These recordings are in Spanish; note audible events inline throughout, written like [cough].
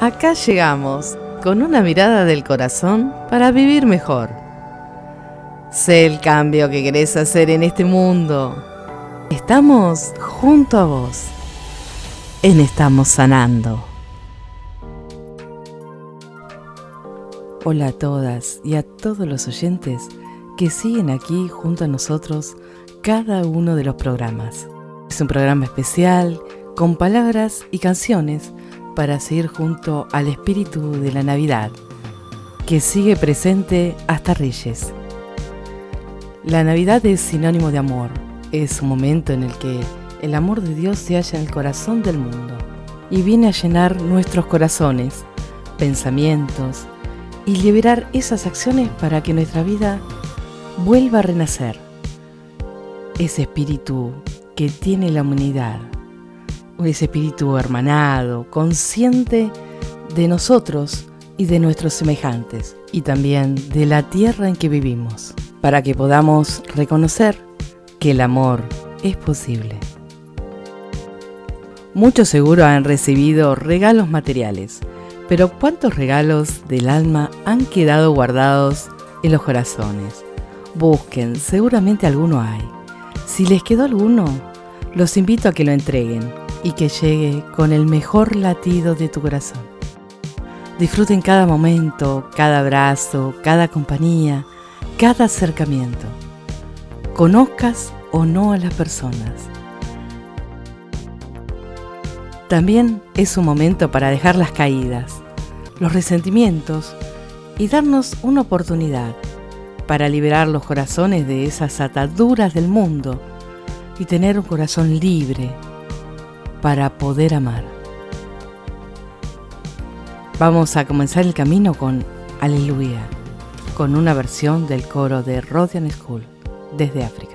Acá llegamos con una mirada del corazón para vivir mejor. Sé el cambio que querés hacer en este mundo. Estamos junto a vos. En Estamos Sanando. Hola a todas y a todos los oyentes que siguen aquí junto a nosotros cada uno de los programas. Es un programa especial con palabras y canciones para seguir junto al espíritu de la Navidad, que sigue presente hasta Reyes. La Navidad es sinónimo de amor, es un momento en el que el amor de Dios se halla en el corazón del mundo y viene a llenar nuestros corazones, pensamientos y liberar esas acciones para que nuestra vida vuelva a renacer. Ese espíritu que tiene la humanidad ese espíritu hermanado, consciente de nosotros y de nuestros semejantes, y también de la tierra en que vivimos, para que podamos reconocer que el amor es posible. Muchos seguro han recibido regalos materiales, pero ¿cuántos regalos del alma han quedado guardados en los corazones? Busquen, seguramente alguno hay. Si les quedó alguno, los invito a que lo entreguen y que llegue con el mejor latido de tu corazón. Disfruten cada momento, cada abrazo, cada compañía, cada acercamiento. Conozcas o no a las personas. También es un momento para dejar las caídas, los resentimientos y darnos una oportunidad para liberar los corazones de esas ataduras del mundo y tener un corazón libre, para poder amar. Vamos a comenzar el camino con Aleluya, con una versión del coro de Rodian School desde África.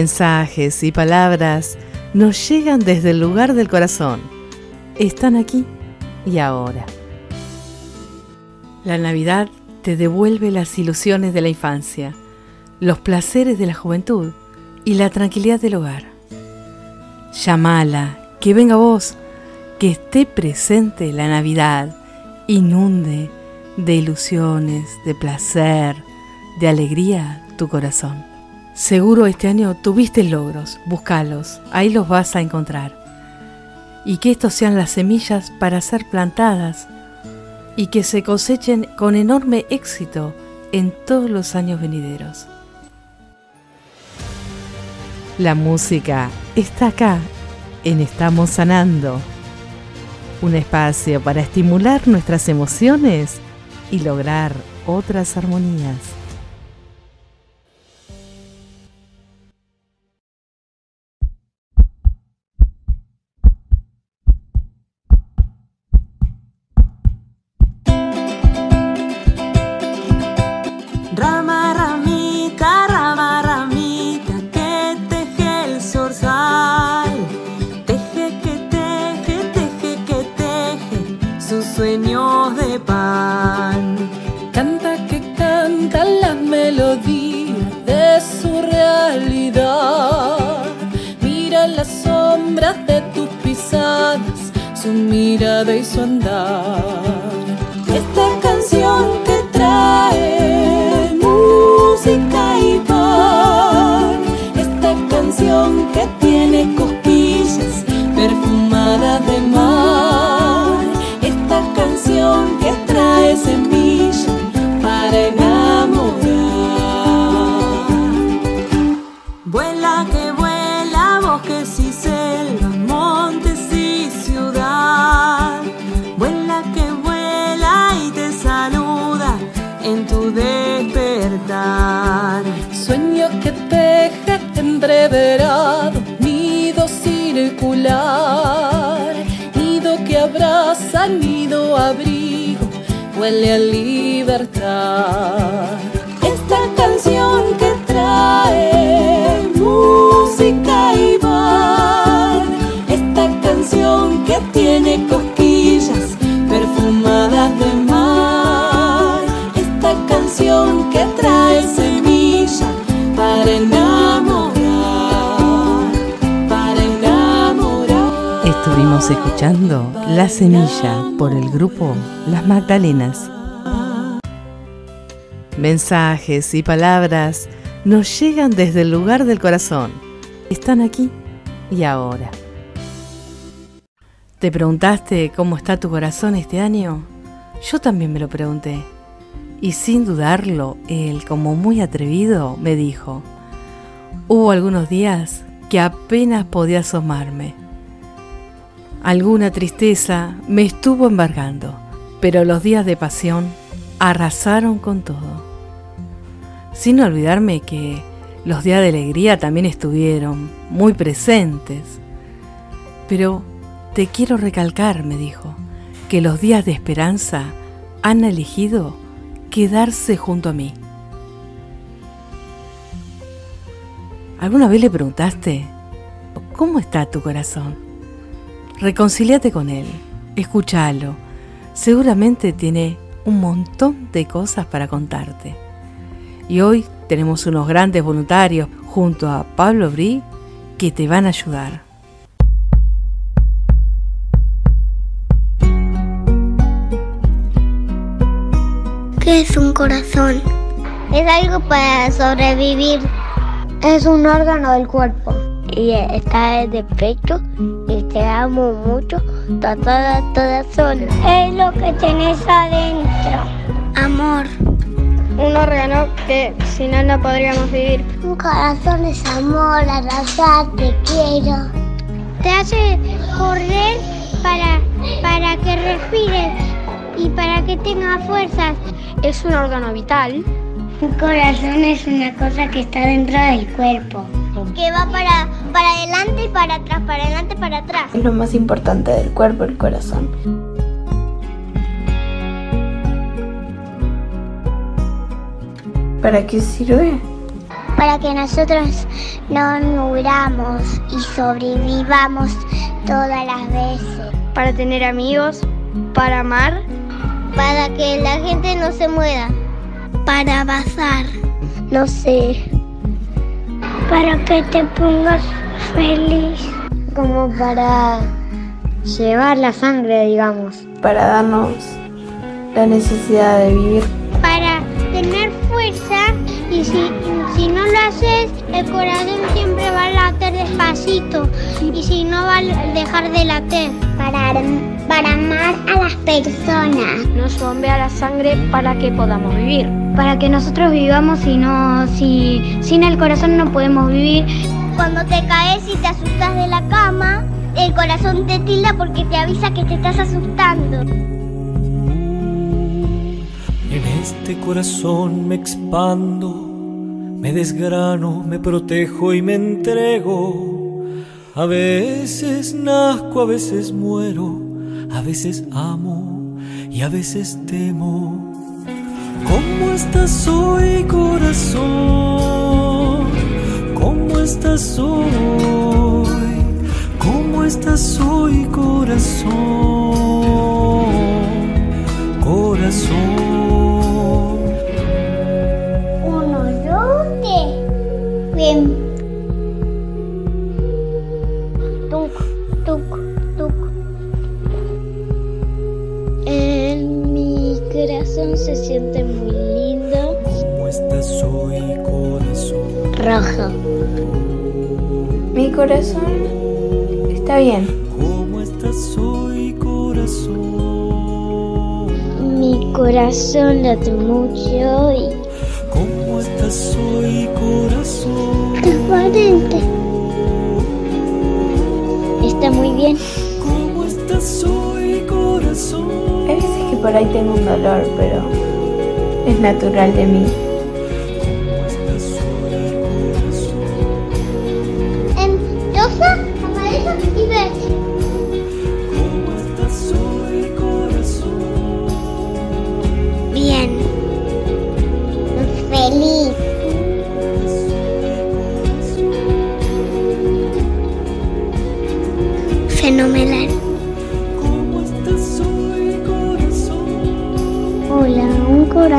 Mensajes y palabras nos llegan desde el lugar del corazón. Están aquí y ahora. La Navidad te devuelve las ilusiones de la infancia, los placeres de la juventud y la tranquilidad del hogar. Llamala, que venga vos, que esté presente la Navidad, inunde de ilusiones, de placer, de alegría tu corazón. Seguro este año tuviste logros, búscalos, ahí los vas a encontrar. Y que estos sean las semillas para ser plantadas y que se cosechen con enorme éxito en todos los años venideros. La música está acá en Estamos Sanando, un espacio para estimular nuestras emociones y lograr otras armonías. En tu despertar. Sueño que teje entreverado, nido circular, nido que abraza, nido abrigo, huele a libertad. Esta canción que trae música y bar, esta canción que tiene cosquillas que trae semilla para enamorar, para enamorar. Estuvimos escuchando La Semilla por el grupo Las Magdalenas. Mensajes y palabras nos llegan desde el lugar del corazón. Están aquí y ahora. ¿Te preguntaste cómo está tu corazón este año? Yo también me lo pregunté. Y sin dudarlo, él, como muy atrevido, me dijo, hubo algunos días que apenas podía asomarme. Alguna tristeza me estuvo embargando, pero los días de pasión arrasaron con todo. Sin olvidarme que los días de alegría también estuvieron muy presentes. Pero te quiero recalcar, me dijo, que los días de esperanza han elegido quedarse junto a mí. ¿Alguna vez le preguntaste, ¿cómo está tu corazón? Reconcíliate con él, escúchalo. Seguramente tiene un montón de cosas para contarte. Y hoy tenemos unos grandes voluntarios junto a Pablo Brí que te van a ayudar. ¿Qué es un corazón? Es algo para sobrevivir. Es un órgano del cuerpo. Y está en el pecho y te amo mucho. Toda, toda sola. Es lo que tenés adentro. Amor. Un órgano que sin él no podríamos vivir. Un corazón es amor, abrazarte, quiero. Te hace correr para, para que respires y para que tengas fuerzas. Es un órgano vital. Un corazón es una cosa que está dentro del cuerpo. Que va para, para adelante y para atrás, para adelante y para atrás. Es lo más importante del cuerpo, el corazón. ¿Para qué sirve? para que nosotros no muramos y sobrevivamos todas las veces. Para tener amigos, para amar, para que la gente no se muera, para bazar, no sé, para que te pongas feliz, como para llevar la sangre, digamos, para darnos la necesidad de vivir, para tener fuerza y si, si no lo haces, el corazón siempre va a latir despacito. Y si no va a dejar de latir. Para, para amar a las personas. Nos bombea la sangre para que podamos vivir. Para que nosotros vivamos y no, si sin el corazón no podemos vivir. Cuando te caes y te asustas de la cama, el corazón te tilda porque te avisa que te estás asustando. En este corazón me expando, me desgrano, me protejo y me entrego. A veces nazco, a veces muero, a veces amo y a veces temo. ¿Cómo estás hoy, corazón? ¿Cómo estás hoy? ¿Cómo estás hoy, corazón? Corazón. En corazón se siente muy lindo. ¿Cómo estás hoy, corazón? Rojo. Mi corazón está bien. ¿Cómo estás hoy, corazón? Mi corazón late mucho y ¿Cómo estás hoy, corazón? transparente. Está muy bien. ¿Cómo estás hoy, corazón? Hay veces que por ahí tengo un dolor, pero es natural de mí.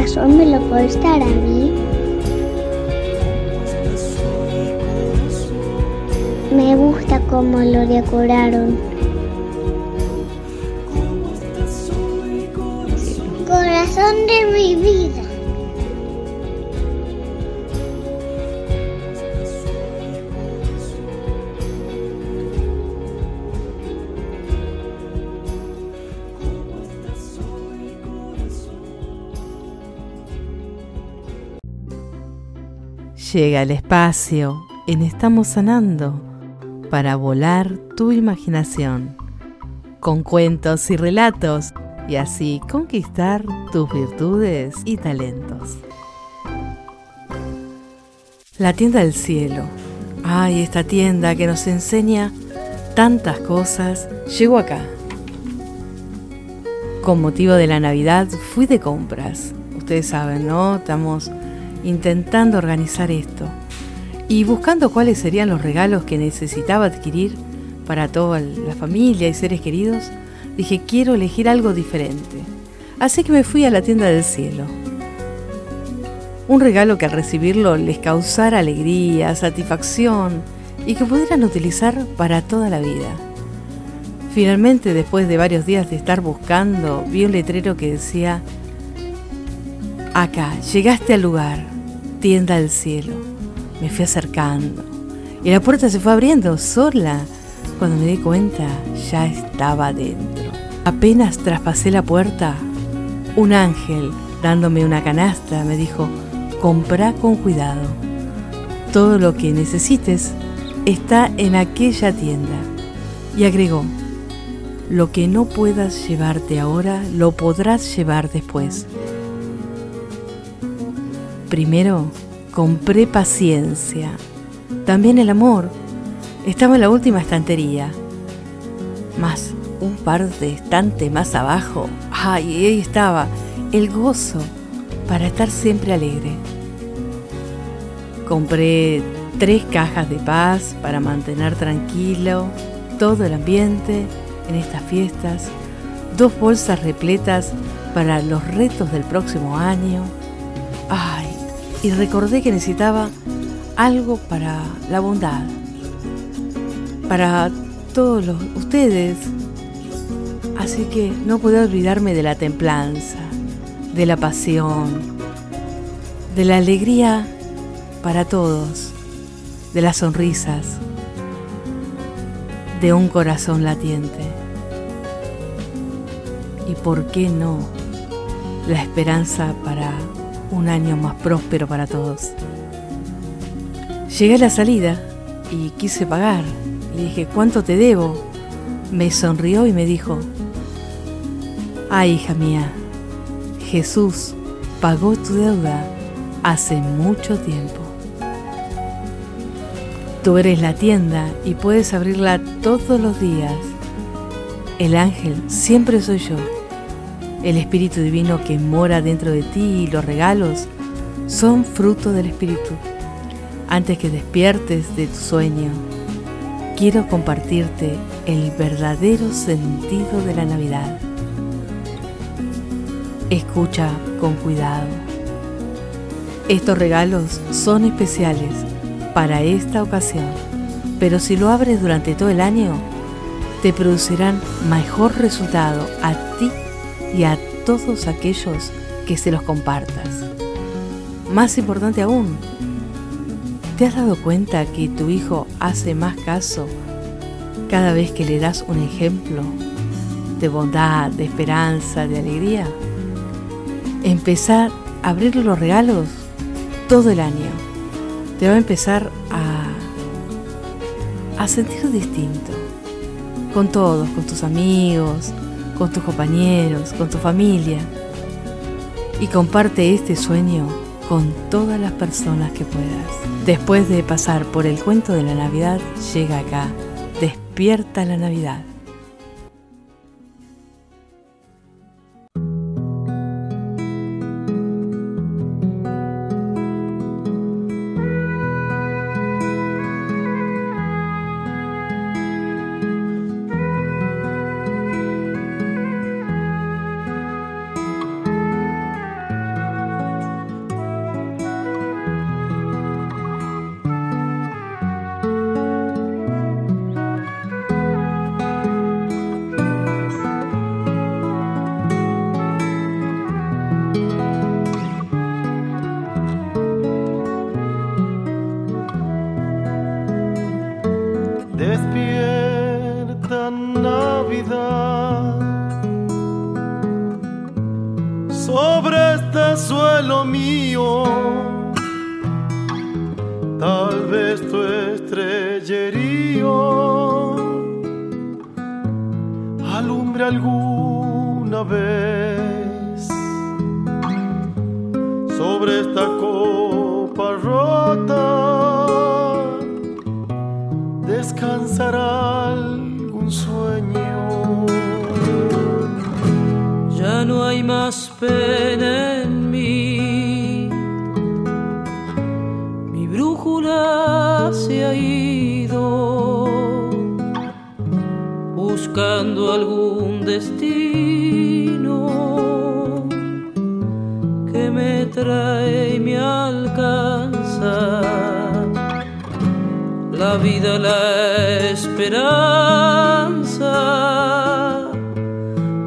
Corazón me lo puedes dar a mí. Me gusta cómo lo decoraron. Corazón de mi vida. Llega el espacio en Estamos Sanando para volar tu imaginación con cuentos y relatos y así conquistar tus virtudes y talentos. La tienda del cielo. Ay, esta tienda que nos enseña tantas cosas, llegó acá. Con motivo de la Navidad fui de compras. Ustedes saben, ¿no? Estamos intentando organizar esto y buscando cuáles serían los regalos que necesitaba adquirir para toda la familia y seres queridos, dije quiero elegir algo diferente. Así que me fui a la tienda del cielo. Un regalo que al recibirlo les causara alegría, satisfacción y que pudieran utilizar para toda la vida. Finalmente, después de varios días de estar buscando, vi un letrero que decía, acá, llegaste al lugar, tienda del cielo. Me fui acercando y la puerta se fue abriendo sola. Cuando me di cuenta, ya estaba dentro. Apenas traspasé la puerta, un ángel, dándome una canasta, me dijo, comprá con cuidado. Todo lo que necesites está en aquella tienda. Y agregó, lo que no puedas llevarte ahora, lo podrás llevar después. Primero, compré paciencia. También el amor. Estaba en la última estantería. Más un par de estantes más abajo. Ay, ahí estaba. El gozo para estar siempre alegre. Compré tres cajas de paz para mantener tranquilo todo el ambiente en estas fiestas, dos bolsas repletas para los retos del próximo año. Y recordé que necesitaba algo para la bondad, para todos los, ustedes. Así que no puedo olvidarme de la templanza, de la pasión, de la alegría para todos, de las sonrisas, de un corazón latiente. Y por qué no, la esperanza para un año más próspero para todos. Llegué a la salida y quise pagar. Le dije, ¿cuánto te debo? Me sonrió y me dijo, ay hija mía, Jesús pagó tu deuda hace mucho tiempo. Tú eres la tienda y puedes abrirla todos los días. El ángel siempre soy yo. El Espíritu Divino que mora dentro de ti y los regalos son fruto del Espíritu. Antes que despiertes de tu sueño, quiero compartirte el verdadero sentido de la Navidad. Escucha con cuidado. Estos regalos son especiales para esta ocasión, pero si lo abres durante todo el año, te producirán mejor resultado a ti y a todos aquellos que se los compartas. Más importante aún, ¿te has dado cuenta que tu hijo hace más caso cada vez que le das un ejemplo de bondad, de esperanza, de alegría? Empezar a abrir los regalos todo el año. Te va a empezar a, a sentir distinto. Con todos, con tus amigos, con tus compañeros, con tu familia. Y comparte este sueño con todas las personas que puedas. Después de pasar por el cuento de la Navidad, llega acá. Despierta la Navidad. buscando algún destino que me trae y me alcanza. La vida, la esperanza,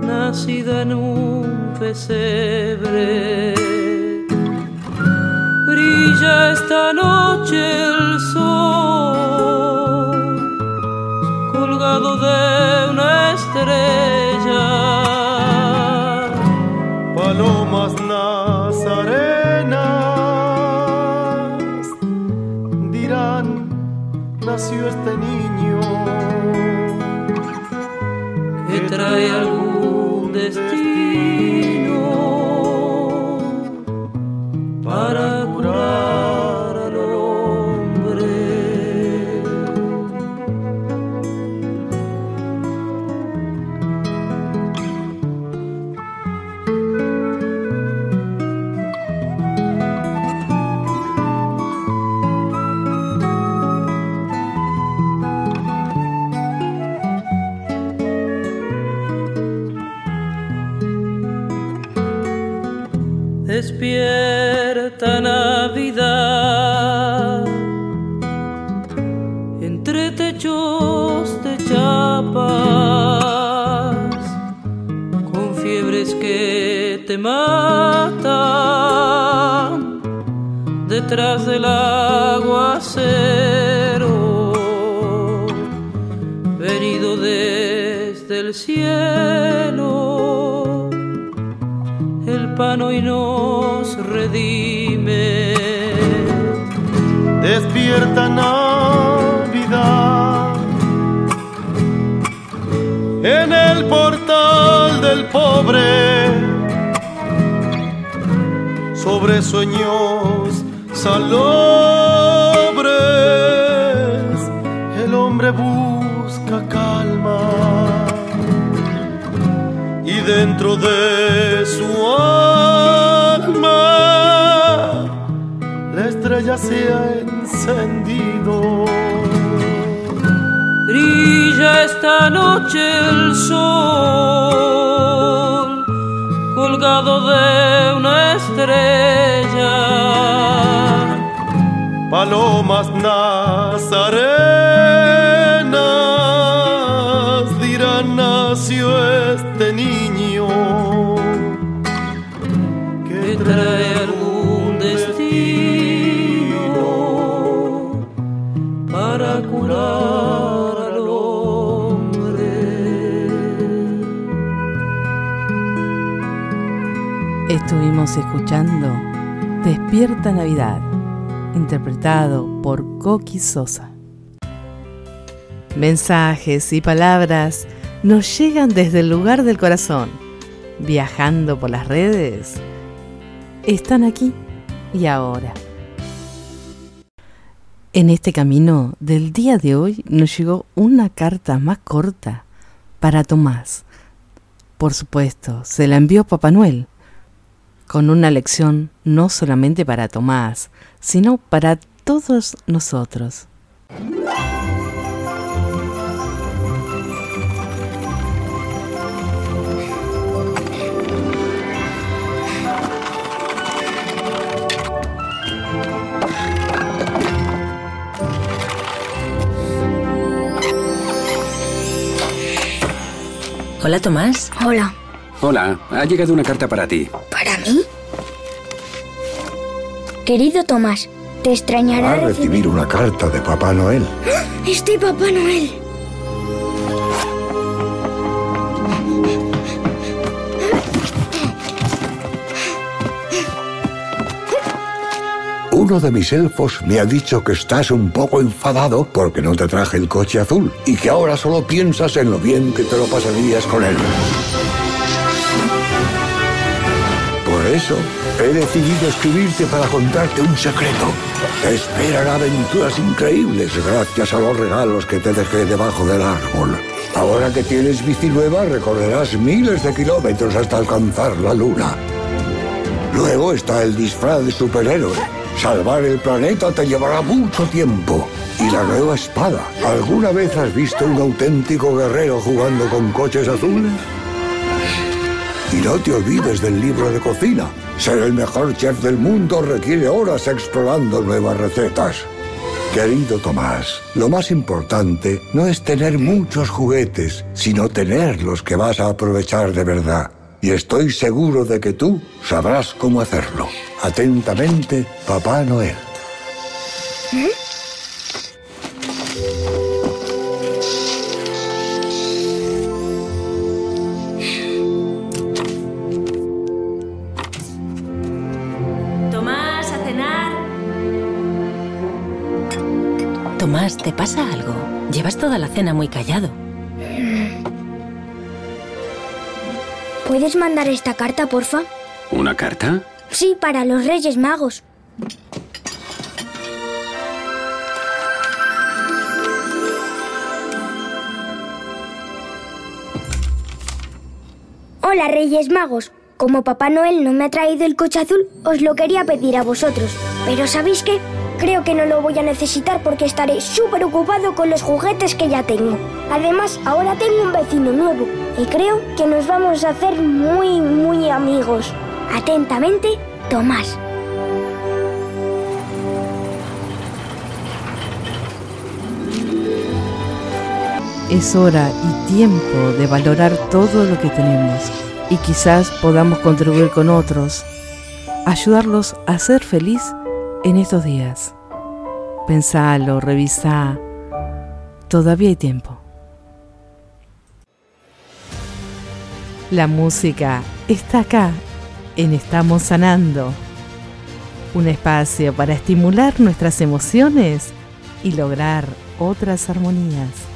nacida en un pesebre, brilla esta noche. lado de una estrella. Palomas nazarenas dirán, nació este niño que trae al detrás del aguacero venido desde el cielo. El pan hoy nos redime. Despierta Navidad. En el portal del pobre sobre sueños salobres el hombre busca calma y dentro de su alma la estrella se ha encendido. Brilla esta noche el sol colgado de una estrella. Palomas nazarenas dirán nació este niño que trae algún destino para curar al hombre. Estuvimos escuchando Despierta Navidad, interpretado por Coqui Sosa. Mensajes y palabras nos llegan desde el lugar del corazón, viajando por las redes. Están aquí y ahora. En este camino del día de hoy nos llegó una carta más corta para Tomás. Por supuesto, se la envió Papá Noel, con una lección no solamente para Tomás, sino para todos nosotros. Hola, Tomás. Hola, Hola, ha llegado una carta para ti. ¿para mí? Querido Tomás, te Va extrañará a recibir una carta de Papá Noel. [gasps] Este Papá Noel. Uno de mis elfos me ha dicho que estás un poco enfadado porque no te traje el coche azul y que ahora solo piensas en lo bien que te lo pasarías con él. Eso he decidido escribirte para contarte un secreto. Te esperan aventuras increíbles gracias a los regalos que te dejé debajo del árbol. Ahora que tienes bici nueva recorrerás miles de kilómetros hasta alcanzar la luna. Luego está el disfraz de superhéroe. Salvar el planeta te llevará mucho tiempo. Y la nueva espada. ¿Alguna vez has visto un auténtico guerrero jugando con coches azules? Y no te olvides del libro de cocina. Ser el mejor chef del mundo requiere horas explorando nuevas recetas. Querido Tomás, lo más importante no es tener muchos juguetes, sino tener los que vas a aprovechar de verdad. Y estoy seguro de que tú sabrás cómo hacerlo. Atentamente, Papá Noel. Tomás, toda la cena muy callado. ¿Puedes mandar esta carta, porfa? ¿Una carta? Sí, para los Reyes Magos. Hola, Reyes Magos. Como Papá Noel no me ha traído el coche azul, os lo quería pedir a vosotros. Pero ¿sabéis qué? Creo que no lo voy a necesitar porque estaré súper ocupado con los juguetes que ya tengo. Además, ahora tengo un vecino nuevo y creo que nos vamos a hacer muy, muy amigos. Atentamente, Tomás. Es hora y tiempo de valorar todo lo que tenemos y quizás podamos contribuir con otros, ayudarlos a ser feliz en estos días. Pensalo, revisá. Todavía hay tiempo. La música está acá en Estamos Sanando. Un espacio para estimular nuestras emociones y lograr otras armonías.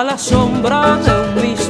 A la sombra de un mistol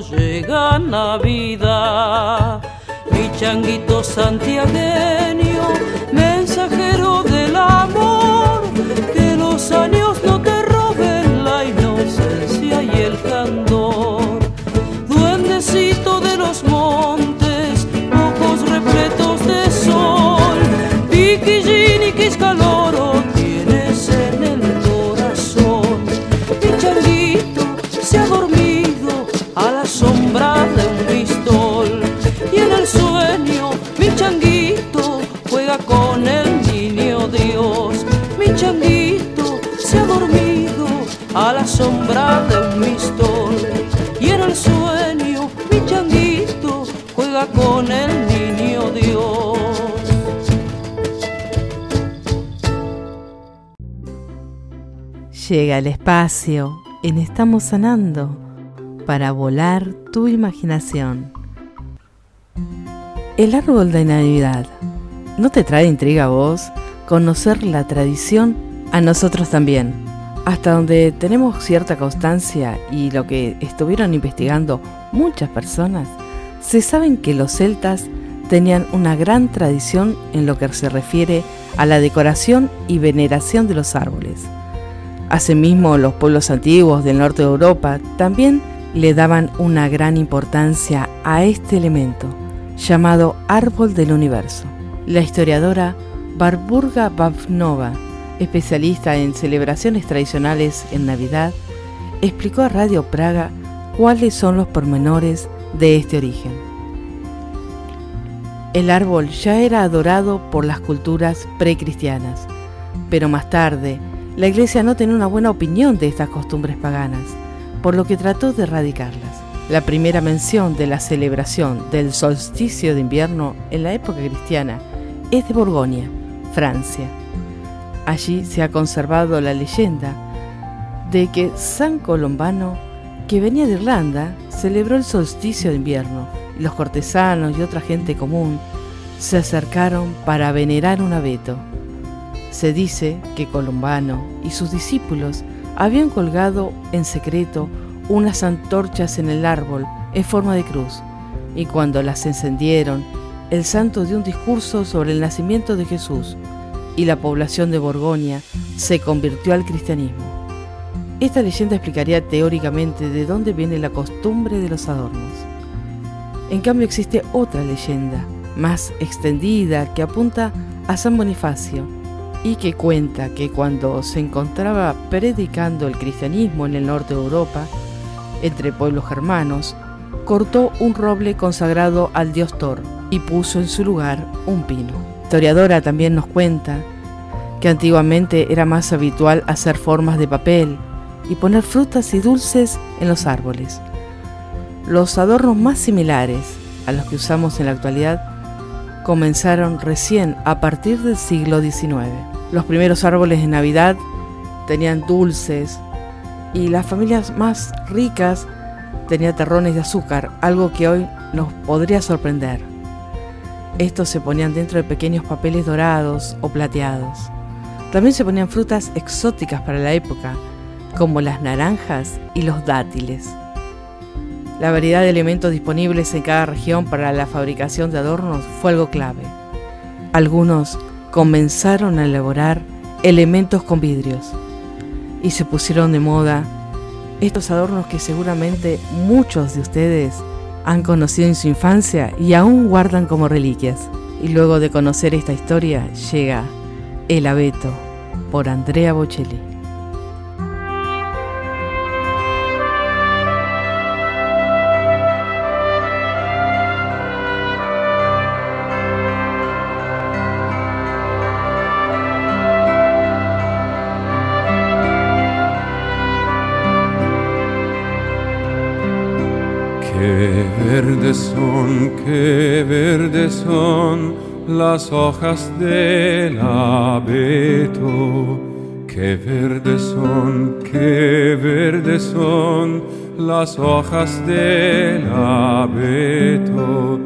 llega Navidad. Mi changuito santiagueño, Changuito se ha dormido a la sombra de un pistol y en el sueño mi changuito juega con el niño Dios. Llega el espacio en Estamos Sanando para volar tu imaginación. El árbol de Navidad. ¿No te trae intriga a vos conocer la tradición? A nosotros también. Hasta donde tenemos cierta constancia y lo que estuvieron investigando muchas personas, se saben que los celtas tenían una gran tradición en lo que se refiere a la decoración y veneración de los árboles. Asimismo, los pueblos antiguos del norte de Europa también le daban una gran importancia a este elemento, llamado árbol del universo. La historiadora Barburga Bavnova, especialista en celebraciones tradicionales en Navidad, explicó a Radio Praga cuáles son los pormenores de este origen. El árbol ya era adorado por las culturas precristianas, pero más tarde, la iglesia no tenía una buena opinión de estas costumbres paganas, por lo que trató de erradicarlas. La primera mención de la celebración del solsticio de invierno en la época cristiana es de Borgoña, Francia. Allí se ha conservado la leyenda de que San Colombano, que venía de Irlanda, celebró el solsticio de invierno y los cortesanos y otra gente común se acercaron para venerar un abeto. Se dice que Colombano y sus discípulos habían colgado en secreto unas antorchas en el árbol en forma de cruz, y cuando las encendieron, el santo dio un discurso sobre el nacimiento de Jesús, y la población de Borgoña se convirtió al cristianismo. Esta leyenda explicaría teóricamente de dónde viene la costumbre de los adornos. En cambio existe otra leyenda, más extendida, que apunta a San Bonifacio, y que cuenta que cuando se encontraba predicando el cristianismo en el norte de Europa, entre pueblos germanos, cortó un roble consagrado al dios Thor y puso en su lugar un pino. La historiadora también nos cuenta que antiguamente era más habitual hacer formas de papel y poner frutas y dulces en los árboles. Los adornos más similares a los que usamos en la actualidad comenzaron recién a partir del siglo XIX. Los primeros árboles de Navidad tenían dulces y las familias más ricas tenían terrones de azúcar, algo que hoy nos podría sorprender. Estos se ponían dentro de pequeños papeles dorados o plateados. También se ponían frutas exóticas para la época, como las naranjas y los dátiles. La variedad de elementos disponibles en cada región para la fabricación de adornos fue algo clave. Algunos comenzaron a elaborar elementos con vidrios y se pusieron de moda estos adornos que seguramente muchos de ustedes han conocido en su infancia y aún guardan como reliquias. Y luego de conocer esta historia llega El abeto por Andrea Bocelli. Hojas del abeto. Qué verdes son, qué verdes son las hojas del abeto.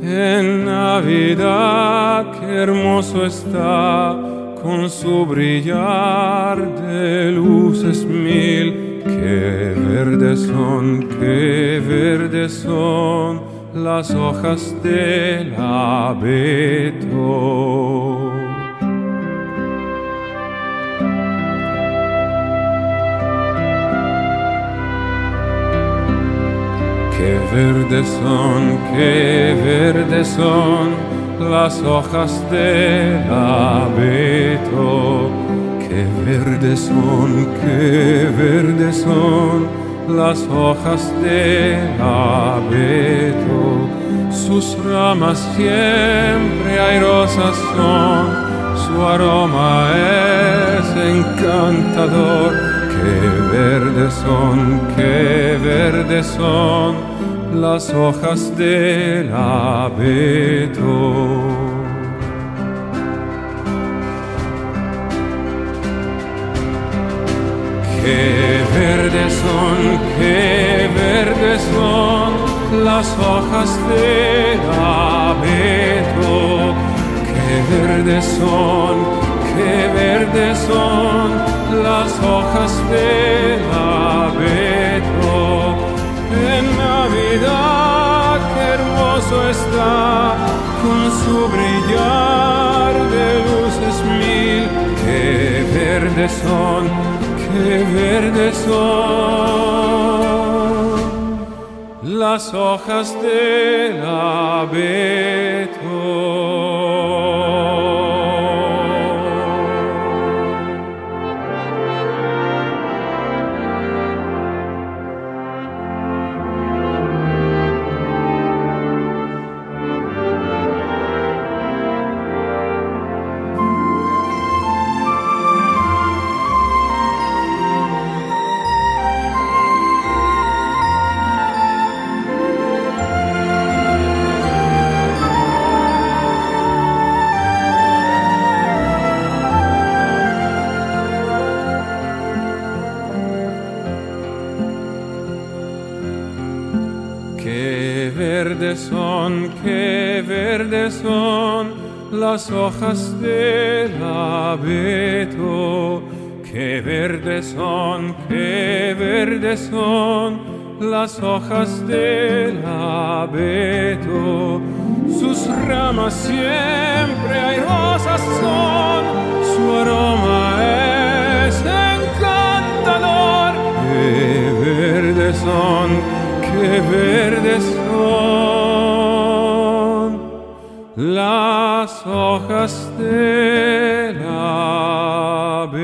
En Navidad, qué hermoso está con su brillar de luces mil Qué verdes son, qué verdes son las hojas del abeto. Qué verdes son, qué verdes son las hojas del abeto Qué verdes son, qué verdes son las hojas del abeto. Sus ramas siempre airosas son, su aroma es encantador. Qué verdes son, qué verdes son las hojas del abeto. Qué verdes son, qué verdes son las hojas de abeto. Qué verdes son, qué verdes son las hojas de abeto. En Navidad qué hermoso está con su brillar de luces mil. Qué verdes son qué verdes son las hojas de la verdes son las hojas del abeto. Qué verdes son, qué verdes son las hojas del abeto. Sus ramas siempre hay rosas son, su aroma es encantador. Qué verdes son, qué verdes son las hojas del abeto.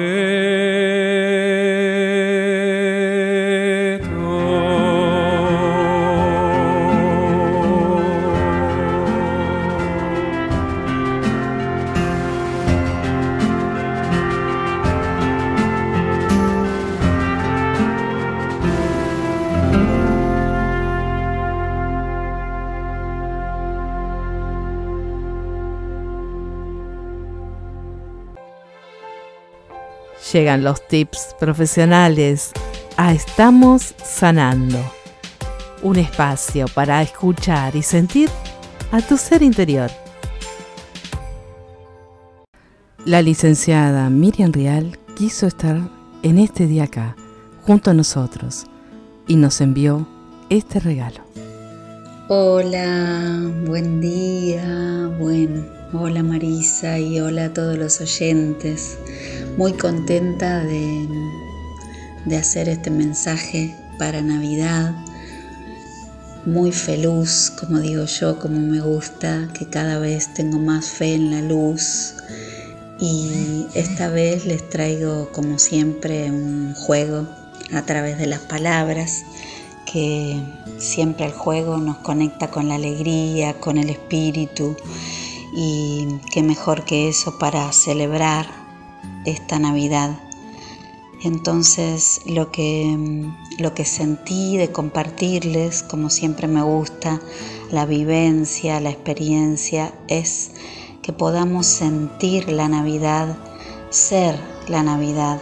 Llegan los tips profesionales a Estamos Sanando. Un espacio para escuchar y sentir a tu ser interior. La licenciada Miriam Real quiso estar en este día acá, junto a nosotros, y nos envió este regalo. Hola, buen día, buen, hola Marisa y hola a todos los oyentes muy contenta de, hacer este mensaje para Navidad. Muy feliz, como digo yo, como me gusta, que cada vez tengo más fe en la luz. Y esta vez les traigo, como siempre, un juego a través de las palabras, que siempre el juego nos conecta con la alegría, con el espíritu. Y qué mejor que eso para celebrar esta Navidad. Entonces lo que, lo que sentí de compartirles, como siempre me gusta, la vivencia, la experiencia, es que podamos sentir la Navidad, ser la Navidad.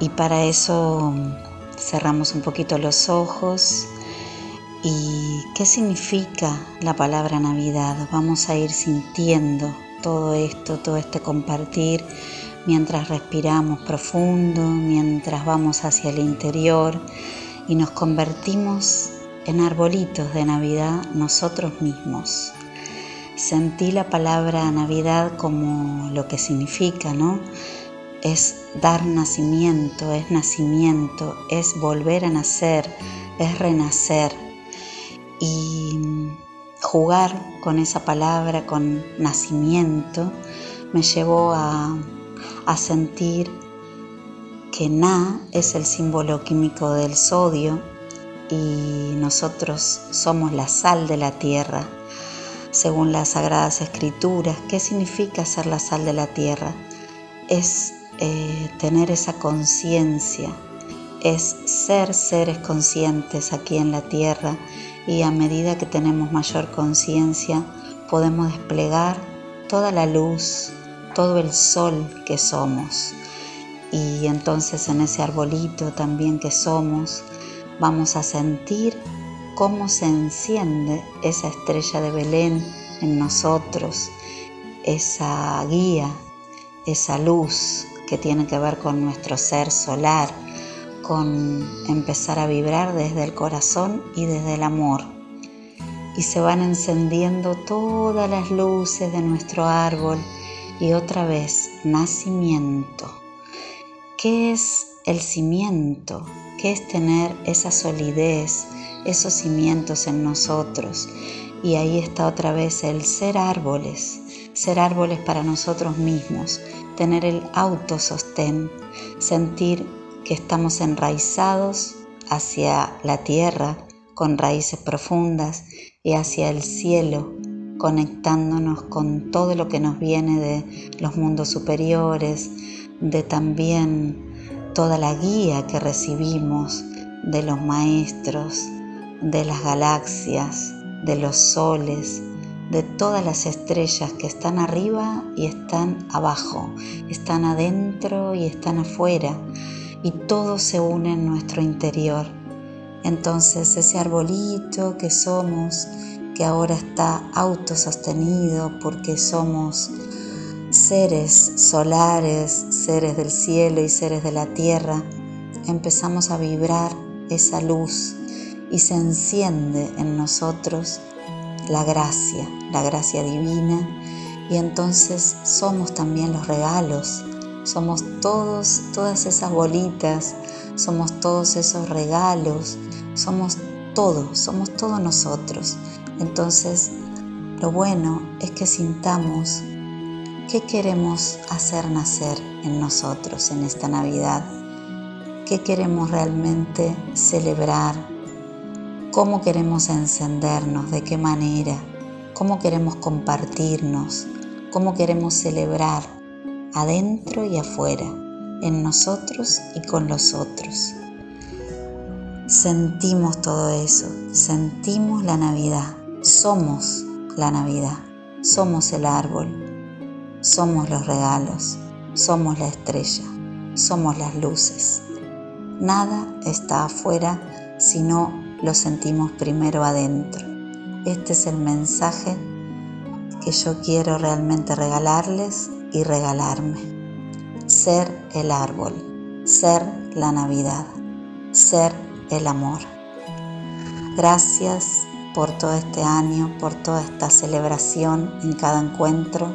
Y para eso cerramos un poquito los ojos. ¿Y qué significa la palabra Navidad? Vamos a ir sintiendo todo esto, todo este compartir mientras respiramos profundo, mientras vamos hacia el interior y nos convertimos en arbolitos de Navidad nosotros mismos. Sentí la palabra Navidad como lo que significa, ¿no? Es dar nacimiento, es nacimiento, es volver a nacer, es renacer. Y jugar con esa palabra, con nacimiento, me llevó a sentir que Na es el símbolo químico del sodio y nosotros somos la sal de la tierra. Según las sagradas escrituras, ¿qué significa ser la sal de la tierra? Es eh, tener esa conciencia, es ser seres conscientes aquí en la tierra y a medida que tenemos mayor conciencia podemos desplegar toda la luz, todo el sol que somos. Y entonces en ese arbolito también que somos, vamos a sentir cómo se enciende esa estrella de Belén en nosotros, esa guía, esa luz que tiene que ver con nuestro ser solar, con empezar a vibrar desde el corazón y desde el amor. Y se van encendiendo todas las luces de nuestro árbol y otra vez nacimiento. ¿Qué es el cimiento? ¿Qué es tener esa solidez, esos cimientos en nosotros? Y ahí está otra vez el ser árboles, ser árboles para nosotros mismos, tener el autosostén, sentir que estamos enraizados hacia la tierra con raíces profundas y hacia el cielo conectándonos con todo lo que nos viene de los mundos superiores, de también toda la guía que recibimos de los maestros, de las galaxias, de los soles, de todas las estrellas que están arriba y están abajo, están adentro y están afuera, y todo se une en nuestro interior. Entonces ese arbolito que somos, que ahora está autosostenido porque somos seres solares, seres del cielo y seres de la tierra, empezamos a vibrar esa luz y se enciende en nosotros la gracia, la gracia divina, y entonces somos también los regalos, somos todos, todas esas bolitas, somos todos esos regalos, somos todo, somos todos nosotros. Entonces, lo bueno es que sintamos qué queremos hacer nacer en nosotros en esta Navidad, qué queremos realmente celebrar, cómo queremos encendernos, de qué manera, cómo queremos compartirnos, cómo queremos celebrar adentro y afuera, en nosotros y con los otros. Sentimos todo eso, sentimos la Navidad, somos la Navidad, somos el árbol, somos los regalos, somos la estrella, somos las luces. Nada está afuera sino lo sentimos primero adentro. Este es el mensaje que yo quiero realmente regalarles y regalarme. Ser el árbol, ser la Navidad, ser el amor. Gracias por todo este año, por toda esta celebración en cada encuentro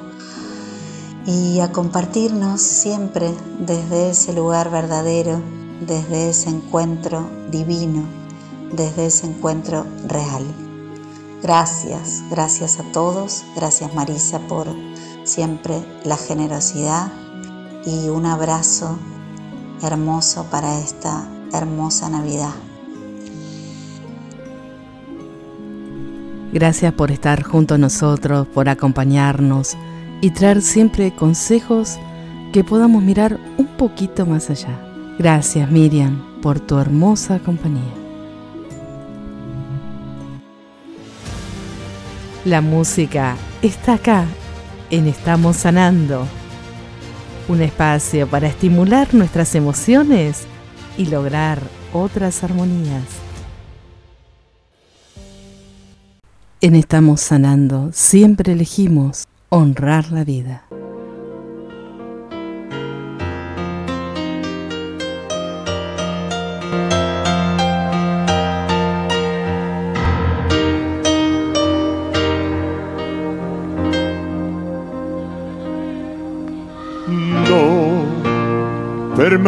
y a compartirnos siempre desde ese lugar verdadero, desde ese encuentro divino desde ese encuentro real. Gracias, gracias a todos, gracias Marisa por siempre la generosidad y un abrazo hermoso para esta hermosa Navidad. Gracias por estar junto a nosotros, por acompañarnos y traer siempre consejos que podamos mirar un poquito más allá. Gracias Miriam por tu hermosa compañía. La música está acá, en Estamos Sanando. Un espacio para estimular nuestras emociones y lograr otras armonías. En Estamos Sanando siempre elegimos honrar la vida.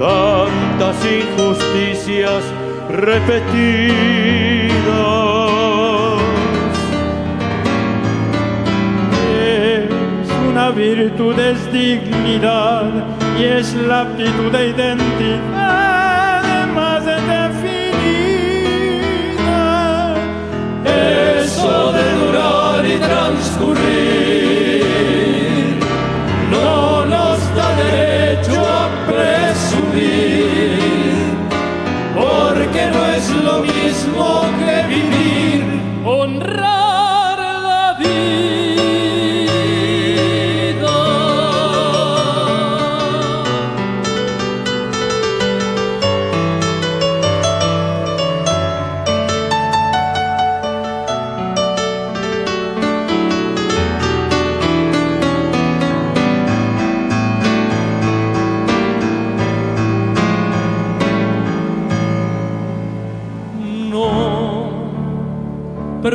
tantas injusticias repetidas. Es una virtud, es dignidad y es la aptitud de identidad más definida. Eso de durar y transcurrir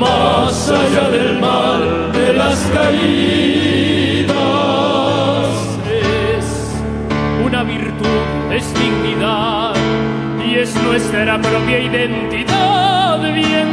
más allá del mal de las caídas. Es una virtud, es dignidad y es nuestra propia identidad bien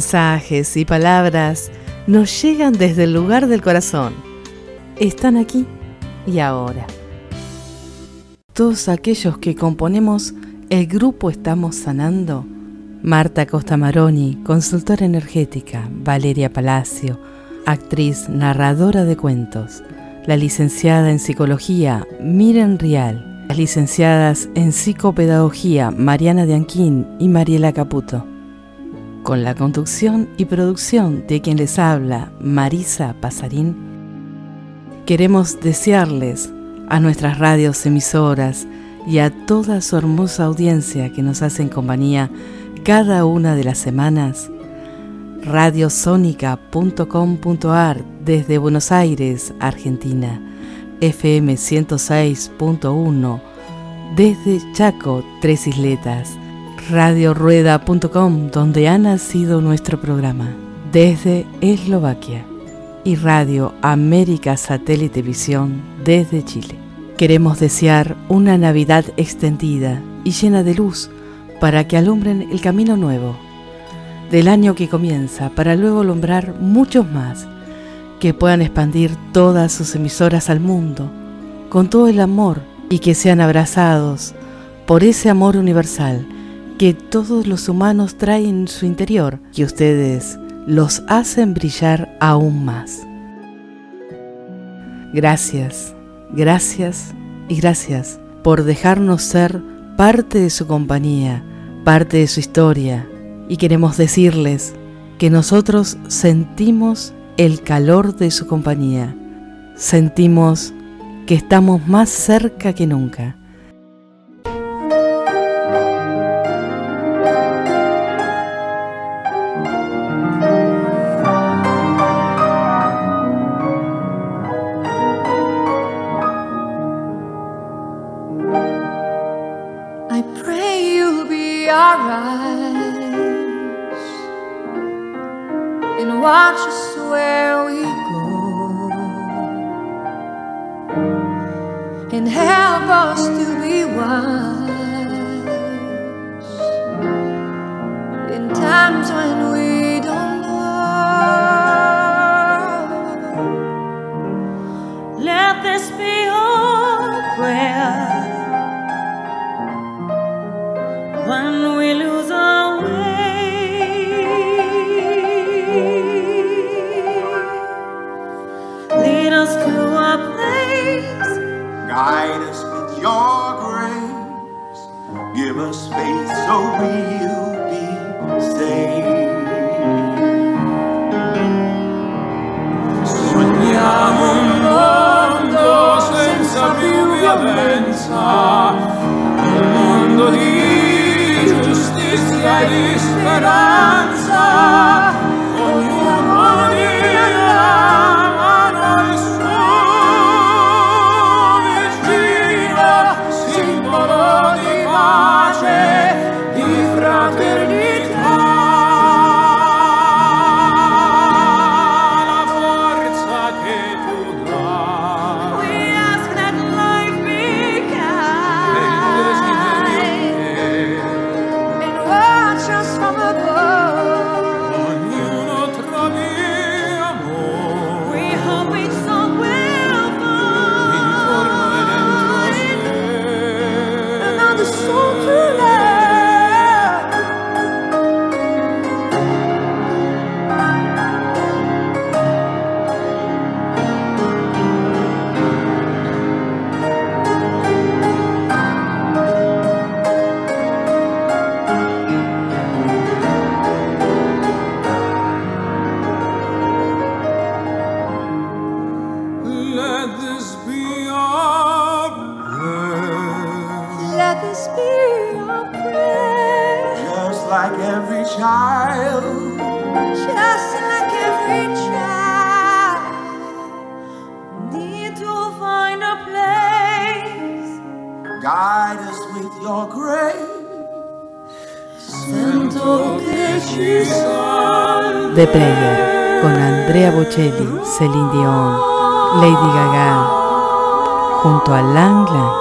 Mensajes y palabras nos llegan desde el lugar del corazón. Están aquí y ahora. Todos aquellos que componemos el grupo Estamos Sanando, Marta Costa Maroni, consultora energética, Valeria Palacio, actriz, narradora de cuentos, la licenciada en psicología, Miren Rial, las licenciadas en psicopedagogía, Mariana Dianquín y Mariela Caputo con la conducción y producción de quien les habla, Marisa Pasarín, queremos desearles a nuestras radios emisoras y a toda su hermosa audiencia que nos hacen compañía cada una de las semanas, radiosónica.com.ar desde Buenos Aires, Argentina, FM 106.1 desde Chaco, Tres Isletas, radiorueda.com, donde ha nacido nuestro programa, desde Eslovaquia, y Radio América Satélite Visión desde Chile. Queremos desear una Navidad extendida y llena de luz para que alumbren el camino nuevo del año que comienza, para luego alumbrar muchos más que puedan expandir todas sus emisoras al mundo con todo el amor y que sean abrazados por ese amor universal que todos los humanos traen en su interior, que ustedes los hacen brillar aún más. Gracias, gracias y gracias por dejarnos ser parte de su compañía, parte de su historia, y queremos decirles que nosotros sentimos el calor de su compañía, sentimos que estamos más cerca que nunca Just where we go. And help us to be wise. In times when we so will be saved. Sogniamo un mondo senza più violenza, un mondo di giustizia e di speranza. Bocelli, Celine Dion, Lady Gaga, junto a Lang Lang.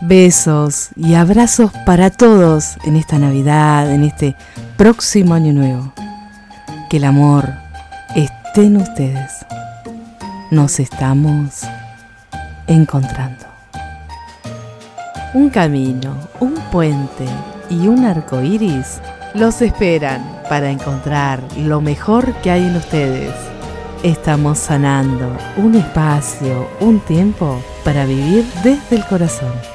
Besos y abrazos para todos en esta Navidad, en este próximo año nuevo. Que el amor esté en ustedes. Nos estamos encontrando. Un camino, un puente y un arco iris los esperan para encontrar lo mejor que hay en ustedes. Estamos sanando un espacio, un tiempo para vivir desde el corazón.